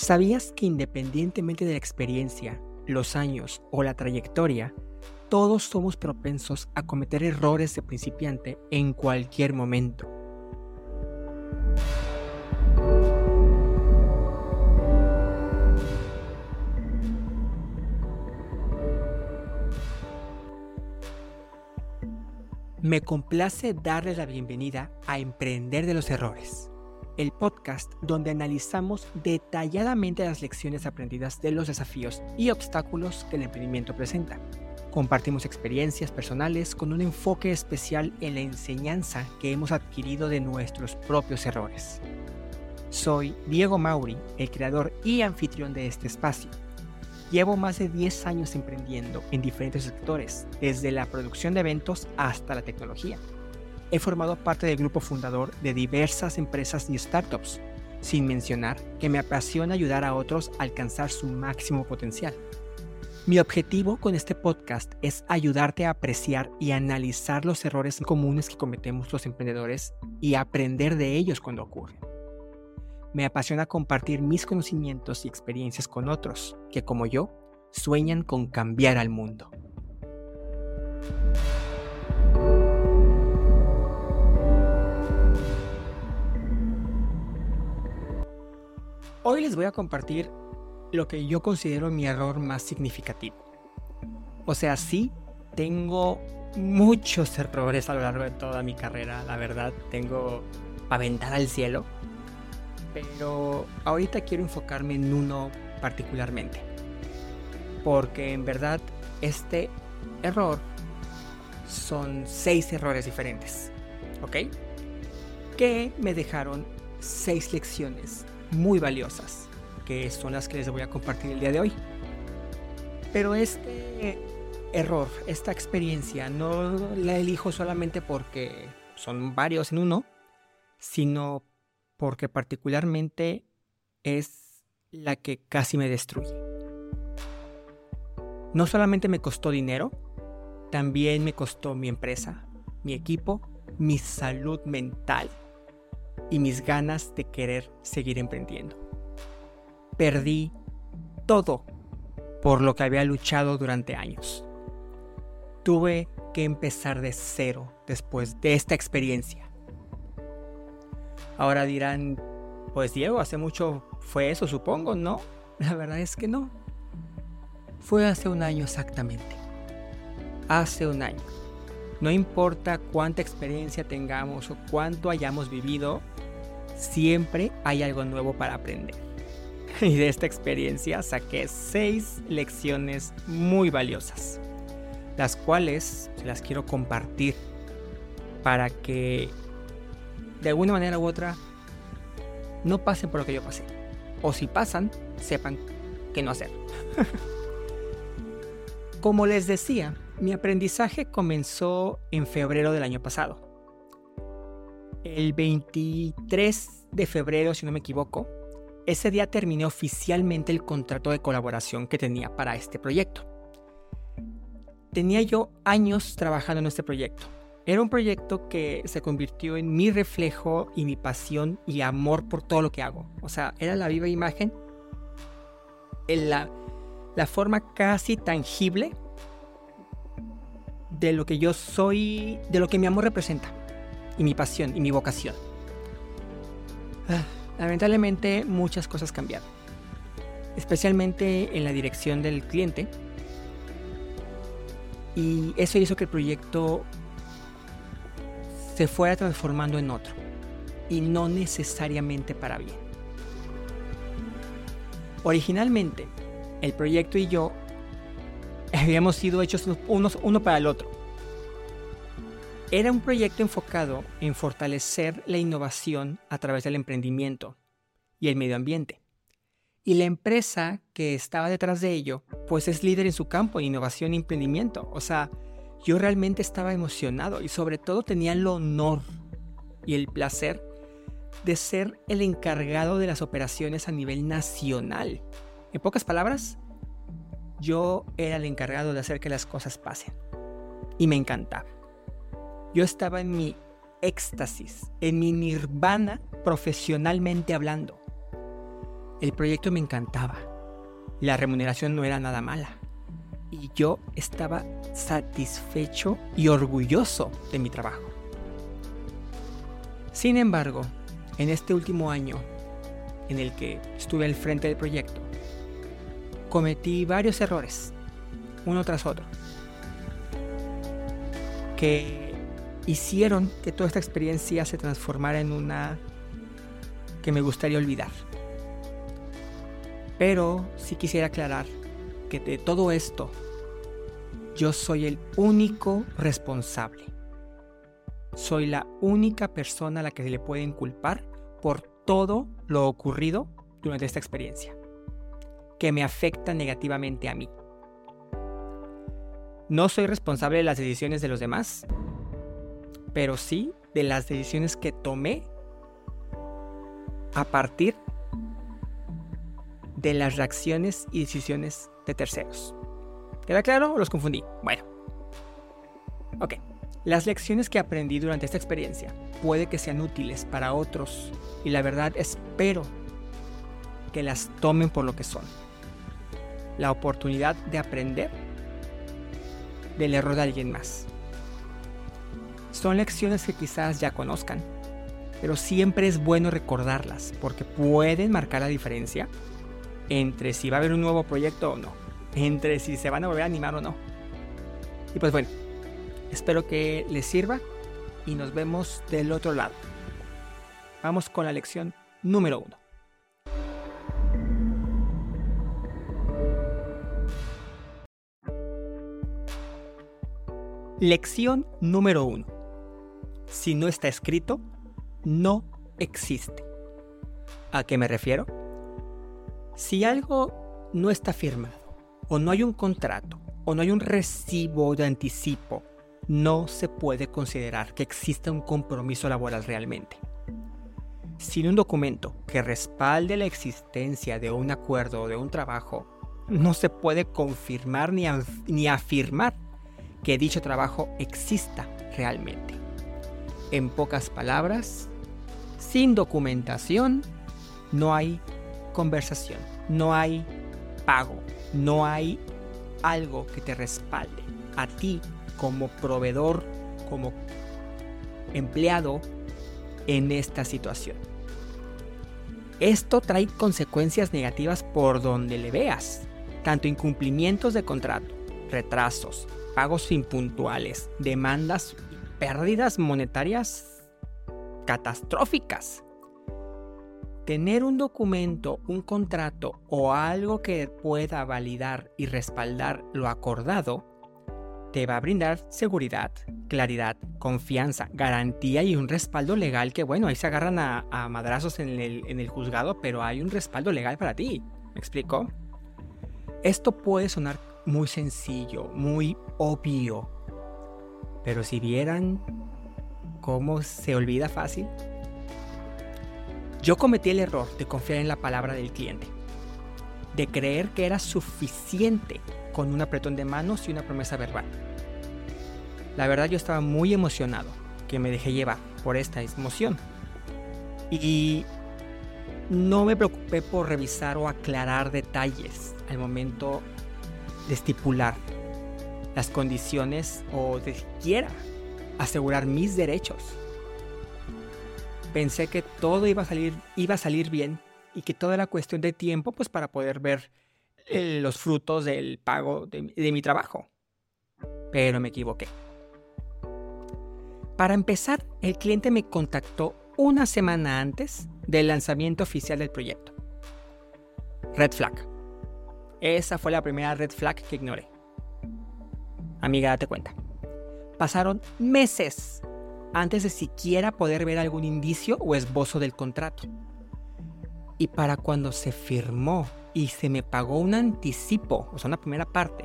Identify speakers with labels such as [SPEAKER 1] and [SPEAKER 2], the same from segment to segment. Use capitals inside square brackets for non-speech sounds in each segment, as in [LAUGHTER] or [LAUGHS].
[SPEAKER 1] ¿Sabías que independientemente de la experiencia, los años o la trayectoria, todos somos propensos a cometer errores de principiante en cualquier momento? Me complace darle la bienvenida a Emprender de los Errores el podcast donde analizamos detalladamente las lecciones aprendidas de los desafíos y obstáculos que el emprendimiento presenta. Compartimos experiencias personales con un enfoque especial en la enseñanza que hemos adquirido de nuestros propios errores. Soy Diego Mauri, el creador y anfitrión de este espacio. Llevo más de 10 años emprendiendo en diferentes sectores, desde la producción de eventos hasta la tecnología he formado parte del grupo fundador de diversas empresas y startups, sin mencionar que me apasiona ayudar a otros a alcanzar su máximo potencial. Mi objetivo con este podcast es ayudarte a apreciar y analizar los errores comunes que cometemos los emprendedores y aprender de ellos cuando ocurren. Me apasiona compartir mis conocimientos y experiencias con otros que, como yo, sueñan con cambiar al mundo. Hoy les voy a compartir lo que yo considero mi error más significativo. O sea, sí, tengo muchos errores a lo largo de toda mi carrera, la verdad, tengo aventar al cielo, pero ahorita quiero enfocarme en uno particularmente, porque en verdad este error son seis errores diferentes, ¿ok? Que me dejaron seis lecciones muy valiosas, que son las que les voy a compartir el día de hoy. Pero este error, esta experiencia, no la elijo solamente porque son varios en uno, sino porque particularmente es la que casi me destruye. No solamente me costó dinero, también me costó mi empresa, mi equipo, mi salud mental y mis ganas de querer seguir emprendiendo. Perdí todo por lo que había luchado durante años. Tuve que empezar de cero después de esta experiencia. Ahora dirán, pues Diego, hace mucho fue eso, supongo, ¿no? La verdad es que no. Fue hace un año exactamente. Hace un año. No importa cuánta experiencia tengamos o cuánto hayamos vivido, siempre hay algo nuevo para aprender. [LAUGHS] Y de esta experiencia saqué seis lecciones muy valiosas, las cuales las quiero compartir para que de alguna manera u otra no pasen por lo que yo pasé. O si pasan, sepan qué no hacer. [LAUGHS] Como les decía, mi aprendizaje comenzó en febrero del año pasado. El 23 de febrero, si no me equivoco, ese día terminé oficialmente el contrato de colaboración que tenía para este proyecto. Tenía yo años trabajando en este proyecto. Era un proyecto que se convirtió en mi reflejo y mi pasión y amor por todo lo que hago. O sea, era la viva imagen, en la, la forma casi tangible de lo que yo soy, de lo que mi amor representa, y mi pasión y mi vocación. Ah, lamentablemente muchas cosas cambiaron, especialmente en la dirección del cliente, y eso hizo que el proyecto se fuera transformando en otro, y no necesariamente para bien. Originalmente, el proyecto y yo [LAUGHS] habíamos sido hechos unos, uno para el otro. Era un proyecto enfocado en fortalecer la innovación a través del emprendimiento y el medio ambiente. Y la empresa que estaba detrás de ello, pues es líder en su campo innovación y emprendimiento. O sea, yo realmente estaba emocionado y sobre todo tenía el honor y el placer de ser el encargado de las operaciones a nivel nacional. En pocas palabras, yo era el encargado de hacer que las cosas pasen. Y me encantaba. Yo estaba en mi éxtasis, en mi nirvana profesionalmente hablando. El proyecto me encantaba. La remuneración no era nada mala. Y yo estaba satisfecho y orgulloso de mi trabajo. Sin embargo, en este último año en el que estuve al frente del proyecto, cometí varios errores, uno tras otro, que hicieron que toda esta experiencia se transformara en una que me gustaría olvidar. Pero sí quisiera aclarar que de todo esto yo soy el único responsable. Soy la única persona a la que se le puede inculpar por todo lo ocurrido durante esta experiencia, que me afecta negativamente a mí. No soy responsable de las decisiones de los demás, pero sí de las decisiones que tomé a partir de las reacciones y decisiones de terceros. ¿Queda claro o los confundí? Bueno. Ok. Las lecciones que aprendí durante esta experiencia puede que sean útiles para otros y la verdad espero que las tomen por lo que son. La oportunidad de aprender del error de alguien más. Son lecciones que quizás ya conozcan, pero siempre es bueno recordarlas porque pueden marcar la diferencia entre si va a haber un nuevo proyecto o no, entre si se van a volver a animar o no. Y pues bueno, espero que les sirva y nos vemos del otro lado. Vamos con la lección número uno. Lección número uno. Si no está escrito, no existe. ¿A qué me refiero? Si algo no está firmado, o no hay un contrato, o no hay un recibo de anticipo, no se puede considerar que exista un compromiso laboral realmente. Sin un documento que respalde la existencia de un acuerdo o de un trabajo, no se puede confirmar ni, ni afirmar que dicho trabajo exista realmente. En pocas palabras, sin documentación no hay conversación, no hay pago, no hay algo que te respalde a ti como proveedor, como empleado en esta situación. Esto trae consecuencias negativas por donde le veas, tanto incumplimientos de contrato, retrasos, pagos impuntuales, demandas pérdidas monetarias catastróficas. Tener un documento, un contrato o algo que pueda validar y respaldar lo acordado te va a brindar seguridad, claridad, confianza, garantía y un respaldo legal que bueno, ahí se agarran a, madrazos en el, en el juzgado, pero hay un respaldo legal para ti. ¿Me explico? Esto puede sonar muy sencillo, muy obvio. Pero si vieran cómo se olvida fácil. Yo cometí el error de confiar en la palabra del cliente, de creer que era suficiente con un apretón de manos y una promesa verbal. La verdad yo estaba muy emocionado, que me dejé llevar por esta emoción. Y no me preocupé por revisar o aclarar detalles al momento de estipular las condiciones o de siquiera asegurar mis derechos. Pensé que todo iba a salir, iba a salir bien y que todo era cuestión de tiempo pues para poder ver eh, los frutos del pago de, de mi trabajo. Pero me equivoqué. Para empezar, el cliente me contactó una semana antes del lanzamiento oficial del proyecto. Red flag. Esa fue la primera red flag que ignoré. Amiga, date cuenta. Pasaron meses antes de siquiera poder ver algún indicio o esbozo del contrato. Y para cuando se firmó y se me pagó un anticipo, o sea, una primera parte,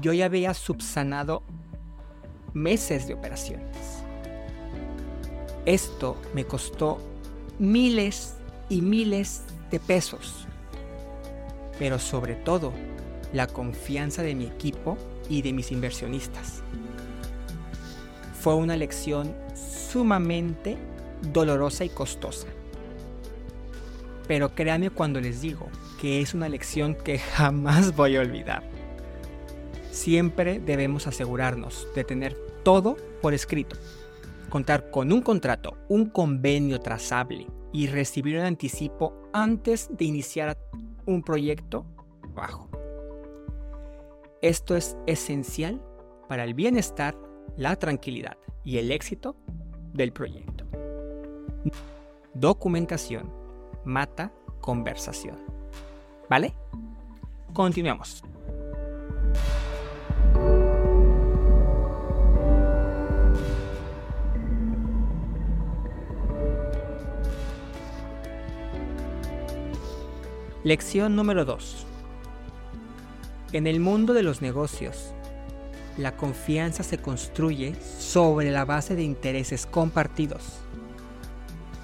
[SPEAKER 1] yo ya había subsanado meses de operaciones. Esto me costó miles y miles de pesos pero sobre todo la confianza de mi equipo y de mis inversionistas. Fue una lección sumamente dolorosa y costosa. pero créanme cuando les digo que es una lección que jamás voy a olvidar. Siempre debemos asegurarnos de tener todo por escrito, contar con un contrato, un convenio trazable y recibir un anticipo antes de iniciar un proyecto bajo. Esto es esencial para el bienestar, la tranquilidad y el éxito del proyecto. Documentación mata conversación. ¿Vale? Continuamos. Lección número 2. En el mundo de los negocios, la confianza se construye sobre la base de intereses compartidos,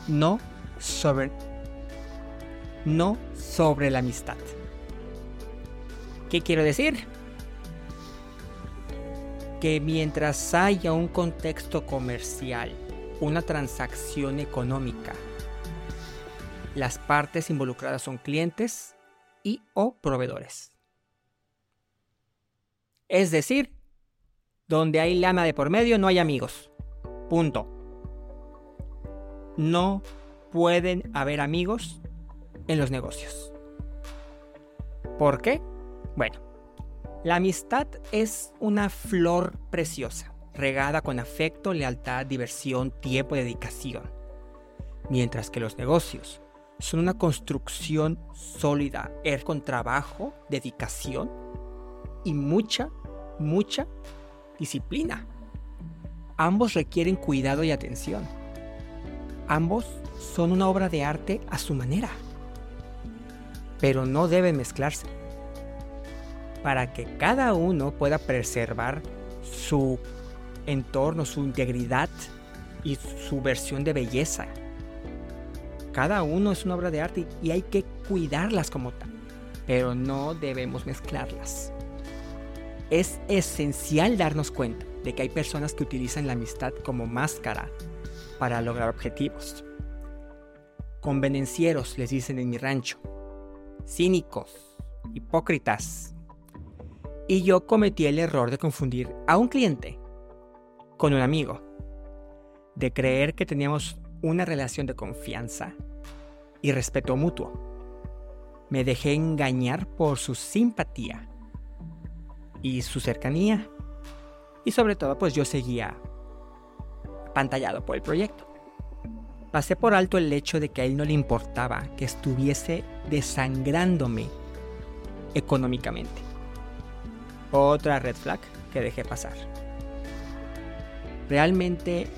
[SPEAKER 1] no sobre, no sobre la amistad. ¿Qué quiero decir? Que mientras haya un contexto comercial, una transacción económica, las partes involucradas son clientes y o proveedores. Es decir, donde hay lana de por medio no hay amigos. Punto. No pueden haber amigos en los negocios. ¿Por qué? Bueno, la amistad es una flor preciosa, regada con afecto, lealtad, diversión, tiempo y dedicación. Mientras que los negocios son una construcción sólida, er con trabajo, dedicación y mucha, mucha disciplina. Ambos requieren cuidado y atención. Ambos son una obra de arte a su manera, pero no deben mezclarse. Para que cada uno pueda preservar su entorno, su integridad y su versión de belleza cada uno es una obra de arte y hay que cuidarlas como tal, pero no debemos mezclarlas. Es esencial darnos cuenta de que hay personas que utilizan la amistad como máscara para lograr objetivos. Convenencieros, les dicen en mi rancho. Cínicos, hipócritas. Y yo cometí el error de confundir a un cliente con un amigo. De creer que teníamos una relación de confianza y respeto mutuo. Me dejé engañar por su simpatía y su cercanía. Y sobre todo, pues yo seguía pantallado por el proyecto. Pasé por alto el hecho de que a él no le importaba que estuviese desangrándome económicamente. Otra red flag que dejé pasar. Realmente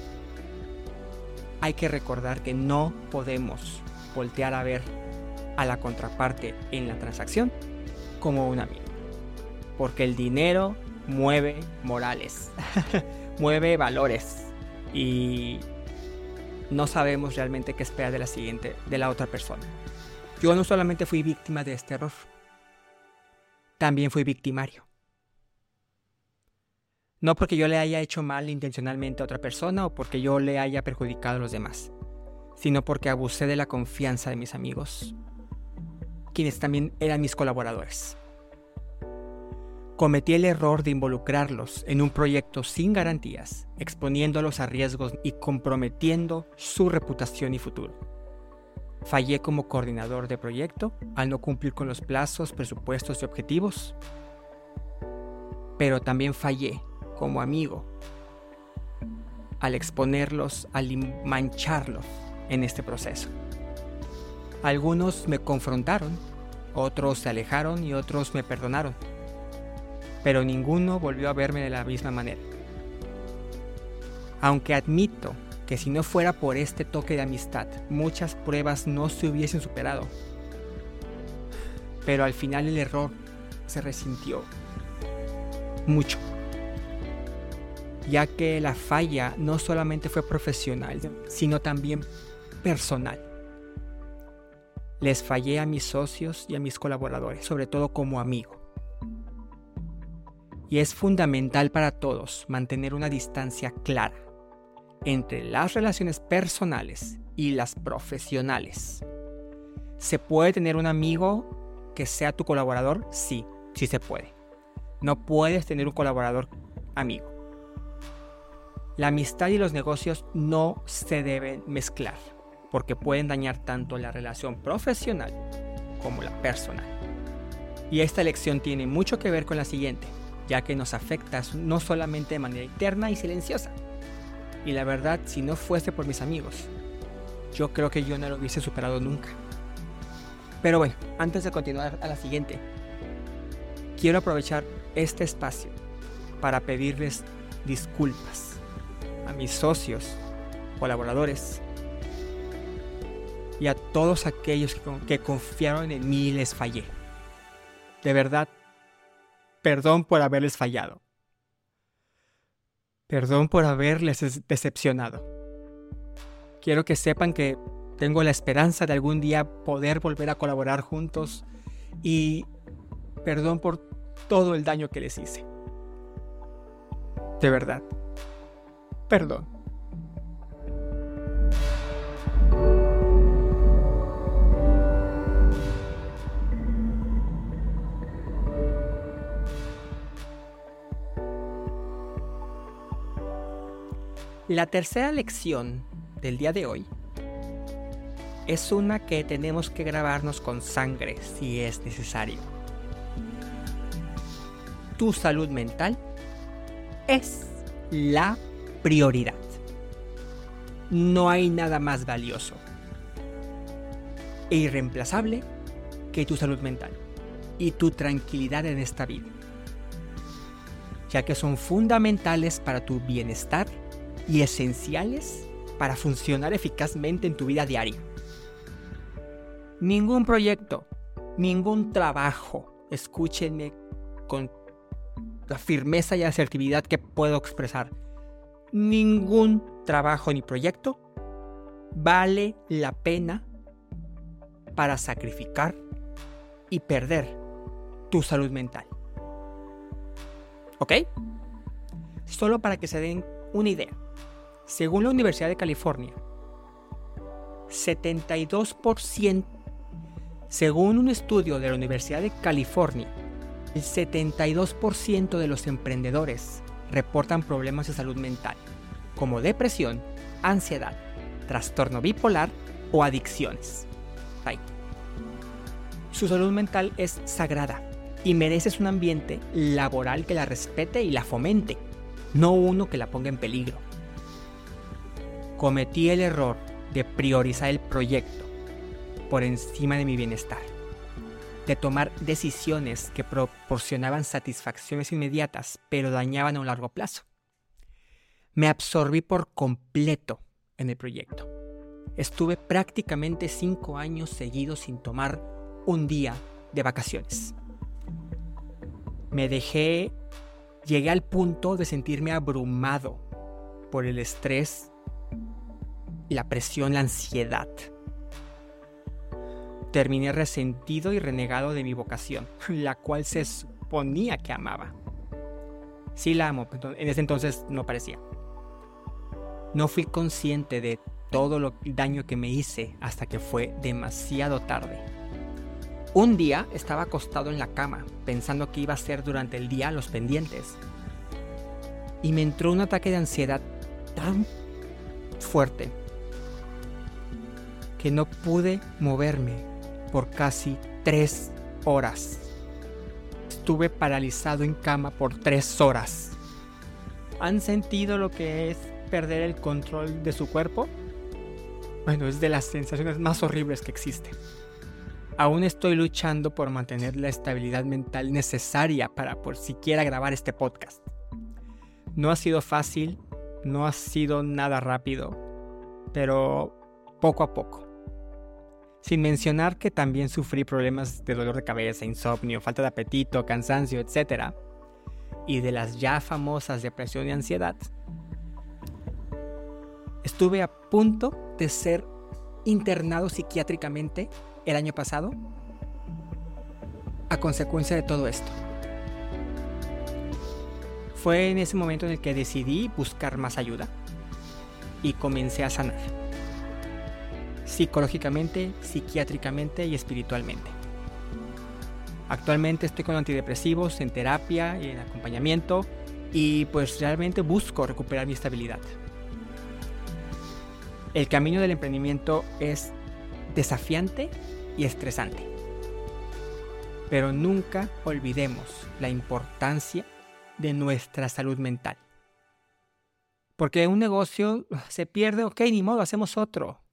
[SPEAKER 1] hay que recordar que no podemos voltear a ver a la contraparte en la transacción como un amigo. Porque el dinero mueve morales, [LAUGHS] mueve valores y no sabemos realmente qué esperar de la siguiente, de la otra persona. Yo no solamente fui víctima de este error, también fui victimario. No porque yo le haya hecho mal intencionalmente a otra persona o porque yo le haya perjudicado a los demás, sino porque abusé de la confianza de mis amigos, quienes también eran mis colaboradores. Cometí el error de involucrarlos en un proyecto sin garantías, exponiéndolos a riesgos y comprometiendo su reputación y futuro. Fallé como coordinador de proyecto al no cumplir con los plazos, presupuestos y objetivos, pero también fallé como amigo al exponerlos, al mancharlos en este proceso. Algunos me confrontaron, otros se alejaron y otros me perdonaron, pero ninguno volvió a verme de la misma manera. Aunque admito que si no fuera por este toque de amistad, muchas pruebas no se hubiesen superado. Pero al final el error se resintió mucho ya que la falla no solamente fue profesional, sino también personal. Les fallé a mis socios y a mis colaboradores, sobre todo como amigo. Y es fundamental para todos mantener una distancia clara entre las relaciones personales y las profesionales. ¿Se puede tener un amigo que sea tu colaborador? Sí, sí se puede. No puedes tener un colaborador amigo. La amistad y los negocios no se deben mezclar porque pueden dañar tanto la relación profesional como la personal. Y esta lección tiene mucho que ver con la siguiente, ya que nos afecta no solamente de manera interna y silenciosa. Y la verdad, si no fuese por mis amigos, yo creo que yo no lo hubiese superado nunca. Pero bueno, antes de continuar a la siguiente, quiero aprovechar este espacio para pedirles disculpas a mis socios, colaboradores y a todos aquellos que, confiaron en mí y les fallé. De verdad, perdón por haberles fallado. Perdón por haberles decepcionado. Quiero que sepan que tengo la esperanza de algún día poder volver a colaborar juntos y perdón por todo el daño que les hice. De verdad. Perdón. La tercera lección del día de hoy es una que tenemos que grabarnos con sangre si es necesario. Tu salud mental es la prioridad. No hay nada más valioso e irreemplazable que tu salud mental y tu tranquilidad en esta vida, ya que son fundamentales para tu bienestar y esenciales para funcionar eficazmente en tu vida diaria. Ningún proyecto, ningún trabajo, escúchenme con la firmeza y asertividad que puedo expresar, ningún trabajo ni proyecto vale la pena para sacrificar y perder tu salud mental. ¿Ok? Solo para que se den una idea. Según la Universidad de California, 72%, según un estudio de la Universidad de California, el 72% de los emprendedores reportan problemas de salud mental, como depresión, ansiedad, trastorno bipolar o adicciones. Su salud mental es sagrada y mereces un ambiente laboral que la respete y la fomente, no uno que la ponga en peligro. Cometí el error de priorizar el proyecto por encima de mi bienestar, de tomar decisiones que proporcionaban satisfacciones inmediatas pero dañaban a un largo plazo. Me absorbí por completo en el proyecto. Estuve prácticamente cinco años seguidos sin tomar un día de vacaciones. Me dejé, llegué al punto de sentirme abrumado por el estrés la presión, la ansiedad. Terminé resentido y renegado de mi vocación, [LAUGHS] la cual se suponía que amaba. Sí la amo, en ese entonces no parecía. No fui consciente de todo el daño que me hice hasta que fue demasiado tarde. Un día estaba acostado en la cama, pensando que iba a hacer durante el día los pendientes. Y me entró un ataque de ansiedad tan fuerte que no pude moverme por casi tres horas. Estuve paralizado en cama por tres horas. ¿Han sentido lo que es perder el control de su cuerpo? Bueno, es de las sensaciones más horribles que existen. Aún estoy luchando por mantener la estabilidad mental necesaria para por siquiera grabar este podcast. No ha sido fácil, no ha sido nada rápido, pero poco a poco. Sin mencionar que también sufrí problemas de dolor de cabeza, insomnio, falta de apetito, cansancio, etc. Y de las ya famosas depresión y ansiedad. Estuve a punto de ser internado psiquiátricamente el año pasado a consecuencia de todo esto. Fue en ese momento en el que decidí buscar más ayuda y comencé a sanar psicológicamente, psiquiátricamente y espiritualmente. Actualmente estoy con antidepresivos en terapia y en acompañamiento y pues realmente busco recuperar mi estabilidad. El camino del emprendimiento es desafiante y estresante. Pero nunca olvidemos la importancia de nuestra salud mental. Porque un negocio se pierde, ok, ni modo, hacemos otro.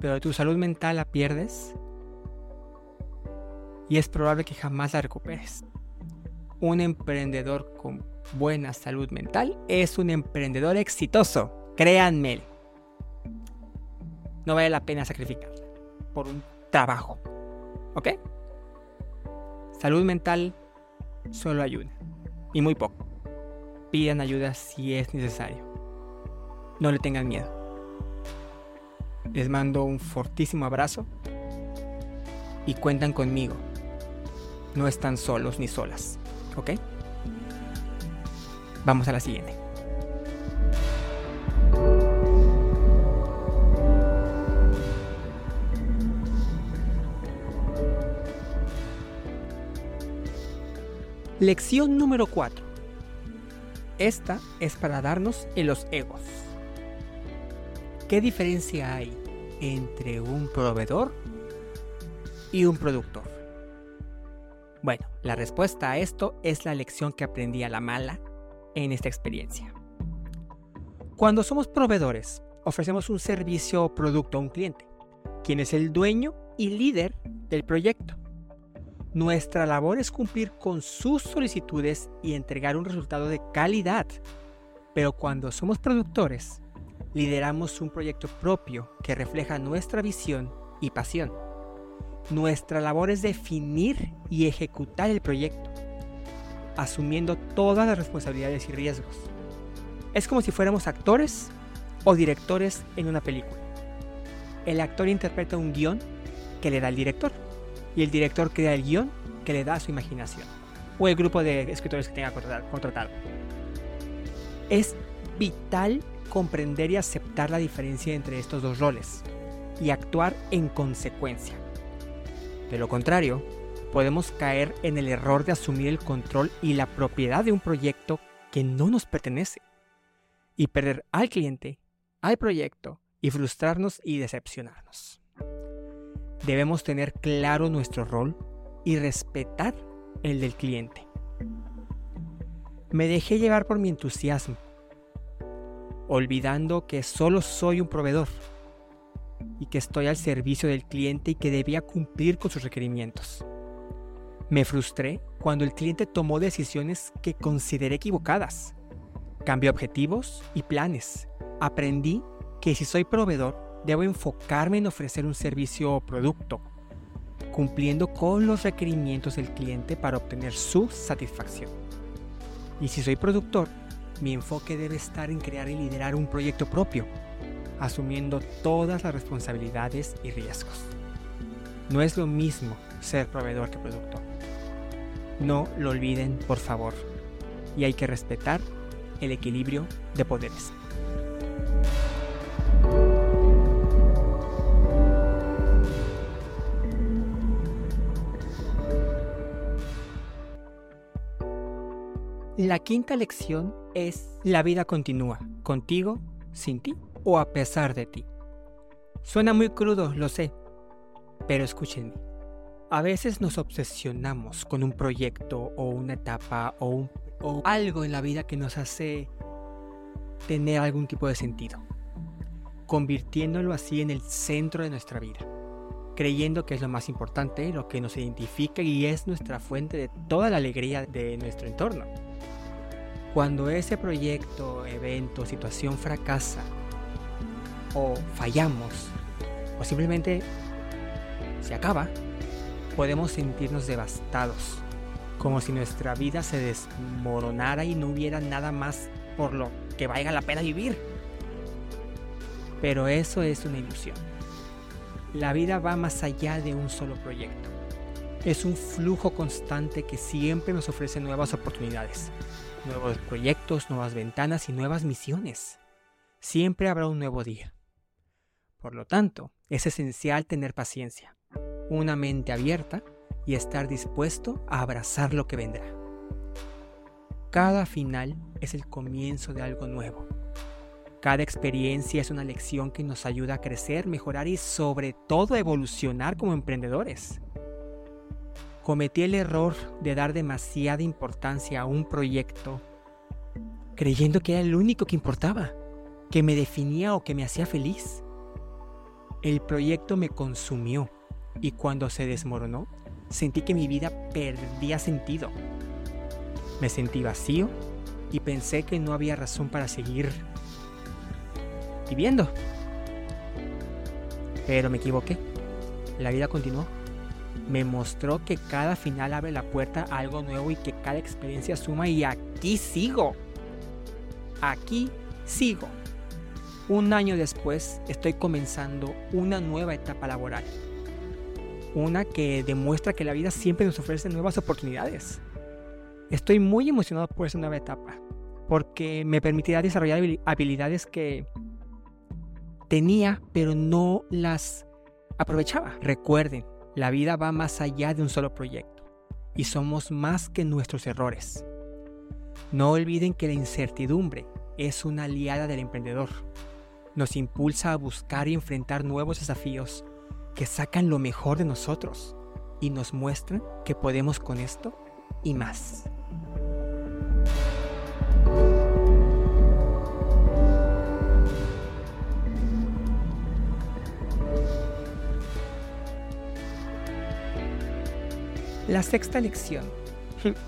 [SPEAKER 1] Pero tu salud mental la pierdes y es probable que jamás la recuperes. Un emprendedor con buena salud mental es un emprendedor exitoso, créanme. No vale la pena sacrificarla por un trabajo. ¿Ok? Salud mental solo ayuda. Y muy poco. Pidan ayuda si es necesario. No le tengan miedo. Les mando un fortísimo abrazo y cuentan conmigo no están solos ni solas. ¿Ok? Vamos a la siguiente. Lección número 4. Esta es para darnos en los egos. ¿Qué diferencia hay entre un proveedor y un productor? Bueno, la respuesta a esto es la lección que aprendí a la mala en esta experiencia. Cuando somos proveedores, ofrecemos un servicio o producto a un cliente, quien es el dueño y líder del proyecto. Nuestra labor es cumplir con sus solicitudes y entregar un resultado de calidad. Pero cuando somos productores, lideramos un proyecto propio que refleja nuestra visión y pasión. Nuestra labor es definir y ejecutar el proyecto, asumiendo todas las responsabilidades y riesgos. Es como si fuéramos actores o directores en una película. El actor interpreta un guion que le da el director y el director crea el guion que le da su imaginación o el grupo de escritores que tenga contratado. Es vital comprender y aceptar la diferencia entre estos dos roles y actuar en consecuencia. De lo contrario, podemos caer en el error de asumir el control y la propiedad de un proyecto que no nos pertenece y perder al cliente, al proyecto y frustrarnos y decepcionarnos. Debemos tener claro nuestro rol y respetar el del cliente. Me dejé llevar por mi entusiasmo, olvidando que solo soy un proveedor y que estoy al servicio del cliente y que debía cumplir con sus requerimientos. Me frustré cuando el cliente tomó decisiones que consideré equivocadas. Cambié objetivos y planes. Aprendí que si soy proveedor, debo enfocarme en ofrecer un servicio o producto, cumpliendo con los requerimientos del cliente para obtener su satisfacción. Y si soy productor, mi enfoque debe estar en crear y liderar un proyecto propio, asumiendo todas las responsabilidades y riesgos. No es lo mismo ser proveedor que productor. No lo olviden, por favor. Y hay que respetar el equilibrio de poderes. La quinta lección es la vida continúa, contigo, sin ti o a pesar de ti. Suena muy crudo, lo sé, pero escúchenme. A veces nos obsesionamos con un proyecto o una etapa o, o algo en la vida que nos hace tener algún tipo de sentido, convirtiéndolo así en el centro de nuestra vida, creyendo que es lo más importante, lo que nos identifica y es nuestra fuente de toda la alegría de nuestro entorno. Cuando ese proyecto, evento, situación fracasa o fallamos o simplemente se acaba, podemos sentirnos devastados, como si nuestra vida se desmoronara y no hubiera nada más por lo que valga la pena vivir. Pero eso es una ilusión. La vida va más allá de un solo proyecto. Es un flujo constante que siempre nos ofrece nuevas oportunidades, nuevos proyectos, nuevas ventanas y nuevas misiones. Siempre habrá un nuevo día. Por lo tanto, es esencial tener paciencia, una mente abierta y estar dispuesto a abrazar lo que vendrá. Cada final es el comienzo de algo nuevo. Cada experiencia es una lección que nos ayuda a crecer, mejorar y sobre todo evolucionar como emprendedores. Cometí el error de dar demasiada importancia a un proyecto creyendo que era el único que importaba, que me definía o que me hacía feliz. El proyecto me consumió y cuando se desmoronó, sentí que mi vida perdía sentido. Me sentí vacío y pensé que no había razón para seguir viviendo. Pero me equivoqué. La vida continuó. Me mostró que cada final abre la puerta a algo nuevo y que cada experiencia suma y aquí sigo. Aquí sigo. Un año después estoy comenzando una nueva etapa laboral. Una que demuestra que la vida siempre nos ofrece nuevas oportunidades. Estoy muy emocionado por esa nueva etapa, porque me permitirá desarrollar habilidades que tenía, pero no las aprovechaba. Recuerden, la vida va más allá de un solo proyecto y somos más que nuestros errores. No olviden que la incertidumbre es una aliada del emprendedor. Nos impulsa a buscar y enfrentar nuevos desafíos que sacan lo mejor de nosotros y nos muestran que podemos con esto y más. La sexta lección,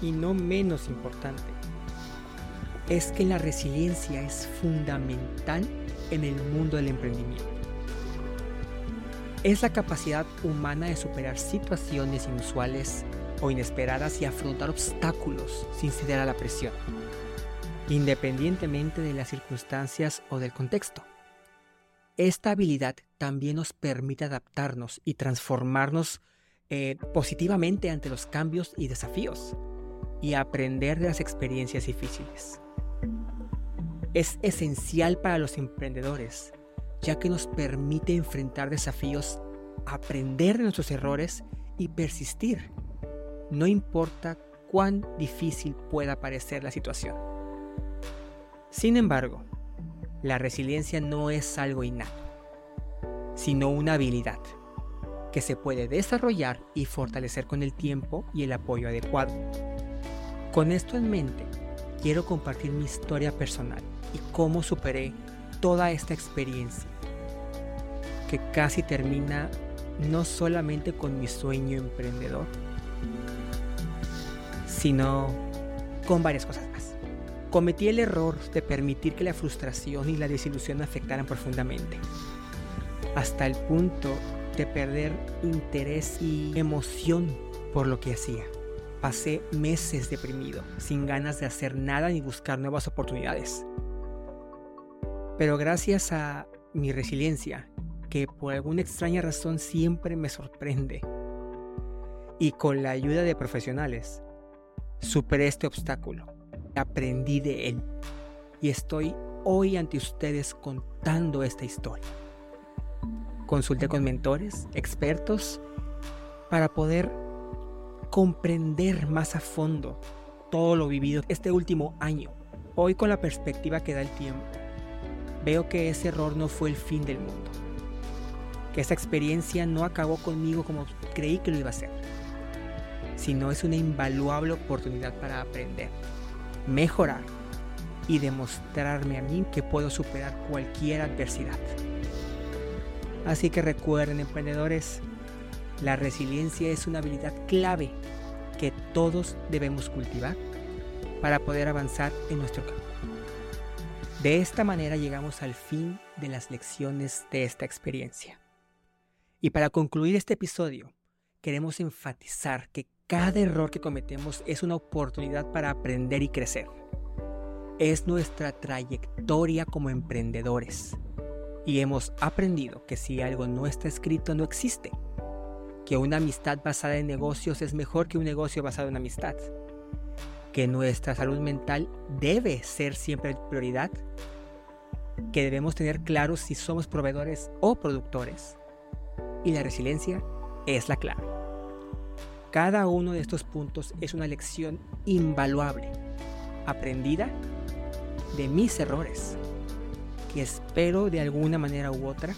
[SPEAKER 1] y no menos importante, es que la resiliencia es fundamental en el mundo del emprendimiento. Es la capacidad humana de superar situaciones inusuales o inesperadas y afrontar obstáculos sin ceder a la presión, independientemente de las circunstancias o del contexto. Esta habilidad también nos permite adaptarnos y transformarnos eh, positivamente ante los cambios y desafíos y aprender de las experiencias difíciles. Es esencial para los emprendedores, ya que nos permite enfrentar desafíos, aprender de nuestros errores y persistir, no importa cuán difícil pueda parecer la situación. Sin embargo, la resiliencia no es algo innato, sino una habilidad que se puede desarrollar y fortalecer con el tiempo y el apoyo adecuado. Con esto en mente, quiero compartir mi historia personal y cómo superé toda esta experiencia, que casi termina no solamente con mi sueño emprendedor, sino con varias cosas más. Cometí el error de permitir que la frustración y la desilusión afectaran profundamente, hasta el punto de perder interés y emoción por lo que hacía. Pasé meses deprimido, sin ganas de hacer nada ni buscar nuevas oportunidades. Pero gracias a mi resiliencia, que por alguna extraña razón siempre me sorprende, y con la ayuda de profesionales, superé este obstáculo, aprendí de él y estoy hoy ante ustedes contando esta historia. Consulté con mentores, expertos, para poder comprender más a fondo todo lo vivido este último año. Hoy con la perspectiva que da el tiempo, veo que ese error no fue el fin del mundo. Que esa experiencia no acabó conmigo como creí que lo iba a hacer, sino es una invaluable oportunidad para aprender, mejorar y demostrarme a mí que puedo superar cualquier adversidad. Así que recuerden, emprendedores, la resiliencia es una habilidad clave que todos debemos cultivar para poder avanzar en nuestro campo. De esta manera llegamos al fin de las lecciones de esta experiencia. Y para concluir este episodio, queremos enfatizar que cada error que cometemos es una oportunidad para aprender y crecer. Es nuestra trayectoria como emprendedores y hemos aprendido que si algo no está escrito no existe. Que una amistad basada en negocios es mejor que un negocio basado en amistad. Que nuestra salud mental debe ser siempre prioridad. que debemos tener claro si somos proveedores o productores. Y la resiliencia es la clave. Cada uno de estos puntos es una lección invaluable, aprendida de mis errores, que espero de alguna manera u otra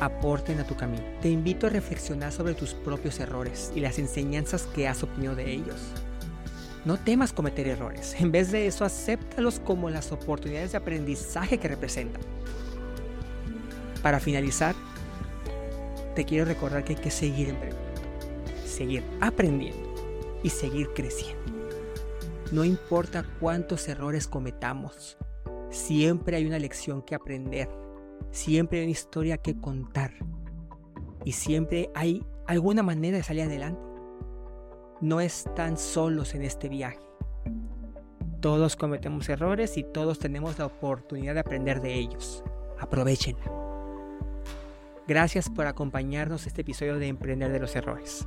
[SPEAKER 1] aporten a tu camino. Te invito a reflexionar sobre tus propios errores y las enseñanzas que has obtenido de ellos. No temas cometer errores, en vez de eso acéptalos como las oportunidades de aprendizaje que representan. Para finalizar, te quiero recordar que hay que seguir emprendiendo, seguir aprendiendo y seguir creciendo. No importa cuántos errores cometamos, siempre hay una lección que aprender Siempre hay una historia que contar. Y siempre hay alguna manera de salir adelante. No están solos en este viaje. Todos cometemos errores y todos tenemos la oportunidad de aprender de ellos. Aprovechenla. Gracias por acompañarnos este episodio de Emprender de los Errores.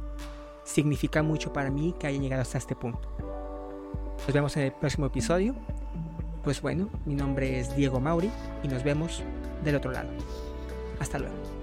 [SPEAKER 1] Significa mucho para mí que hayan llegado hasta este punto. Nos vemos en el próximo episodio. Pues bueno, mi nombre es Diego Mauri y nos vemos del otro lado. Hasta luego.